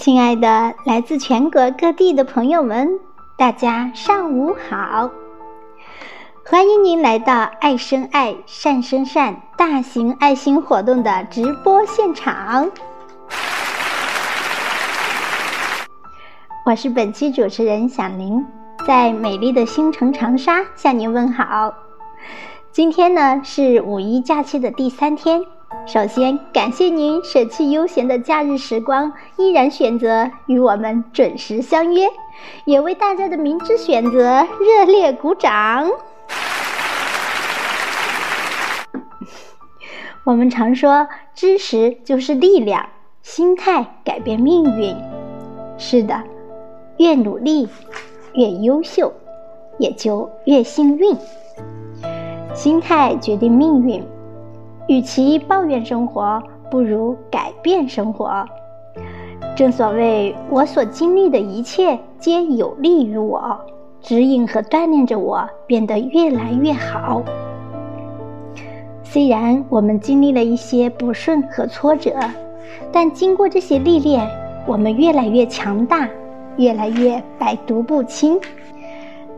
亲爱的来自全国各地的朋友们，大家上午好！欢迎您来到“爱生爱，善生善”大型爱心活动的直播现场。我是本期主持人小林，在美丽的星城长沙向您问好。今天呢是五一假期的第三天。首先，感谢您舍弃悠闲的假日时光，依然选择与我们准时相约，也为大家的明智选择热烈鼓掌。我们常说，知识就是力量，心态改变命运。是的，越努力，越优秀，也就越幸运。心态决定命运。与其抱怨生活，不如改变生活。正所谓，我所经历的一切皆有利于我，指引和锻炼着我变得越来越好。虽然我们经历了一些不顺和挫折，但经过这些历练，我们越来越强大，越来越百毒不侵。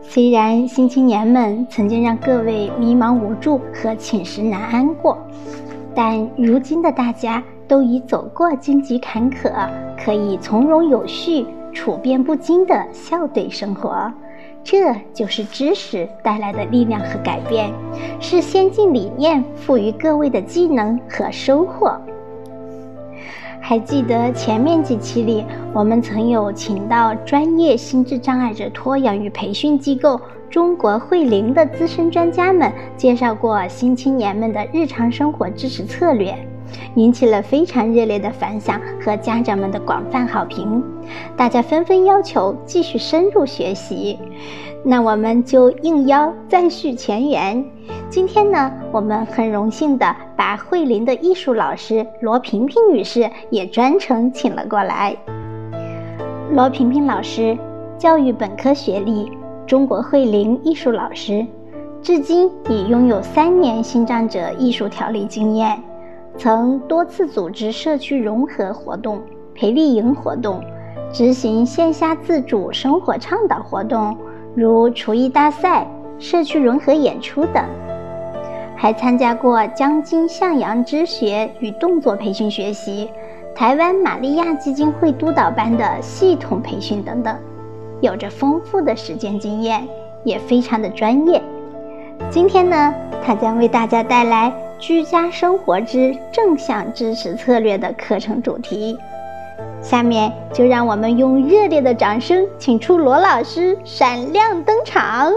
虽然新青年们曾经让各位迷茫无助和寝食难安过，但如今的大家都已走过荆棘坎坷，可以从容有序、处变不惊的笑对生活。这就是知识带来的力量和改变，是先进理念赋予各位的技能和收获。还记得前面几期里，我们曾有请到专业心智障碍者托养与培训机构中国慧灵的资深专家们介绍过新青年们的日常生活支持策略，引起了非常热烈的反响和家长们的广泛好评，大家纷纷要求继续深入学习。那我们就应邀再续前缘。今天呢，我们很荣幸的把慧林的艺术老师罗萍萍女士也专程请了过来。罗萍萍老师，教育本科学历，中国慧林艺术老师，至今已拥有三年心障者艺术调理经验，曾多次组织社区融合活动、培力营活动，执行线下自主生活倡导活动。如厨艺大赛、社区融合演出等，还参加过江津向阳之学与动作培训学习、台湾玛利亚基金会督导班的系统培训等等，有着丰富的实践经验，也非常的专业。今天呢，他将为大家带来《居家生活之正向支持策略》的课程主题。下面就让我们用热烈的掌声，请出罗老师闪亮登场。